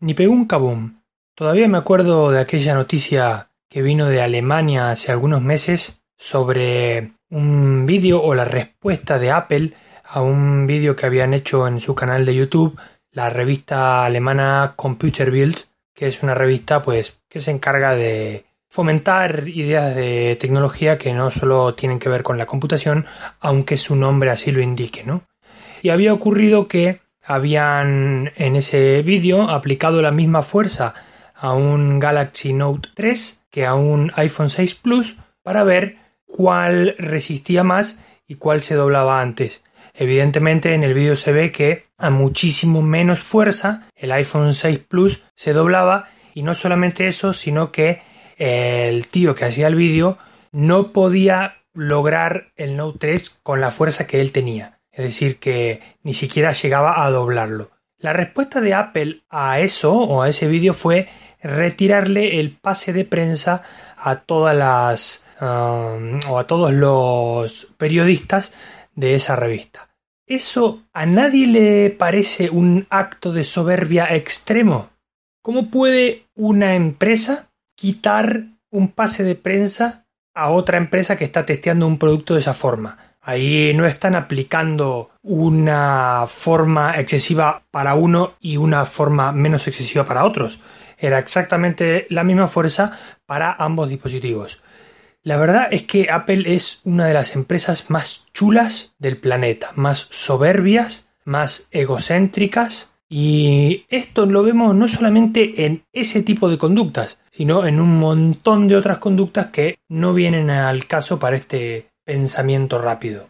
ni pegó un kaboom. Todavía me acuerdo de aquella noticia que vino de Alemania hace algunos meses sobre un vídeo o la respuesta de Apple a un vídeo que habían hecho en su canal de YouTube la revista alemana Computer Bild, que es una revista pues que se encarga de fomentar ideas de tecnología que no solo tienen que ver con la computación, aunque su nombre así lo indique, ¿no? Y había ocurrido que habían en ese vídeo aplicado la misma fuerza a un Galaxy Note 3 que a un iPhone 6 Plus para ver cuál resistía más y cuál se doblaba antes. Evidentemente en el vídeo se ve que a muchísimo menos fuerza el iPhone 6 Plus se doblaba y no solamente eso, sino que el tío que hacía el vídeo no podía lograr el Note 3 con la fuerza que él tenía. Es decir, que ni siquiera llegaba a doblarlo. La respuesta de Apple a eso o a ese vídeo fue retirarle el pase de prensa a todas las um, o a todos los periodistas de esa revista. ¿Eso a nadie le parece un acto de soberbia extremo? ¿Cómo puede una empresa quitar un pase de prensa a otra empresa que está testeando un producto de esa forma? Ahí no están aplicando una forma excesiva para uno y una forma menos excesiva para otros. Era exactamente la misma fuerza para ambos dispositivos. La verdad es que Apple es una de las empresas más chulas del planeta, más soberbias, más egocéntricas y esto lo vemos no solamente en ese tipo de conductas, sino en un montón de otras conductas que no vienen al caso para este pensamiento rápido.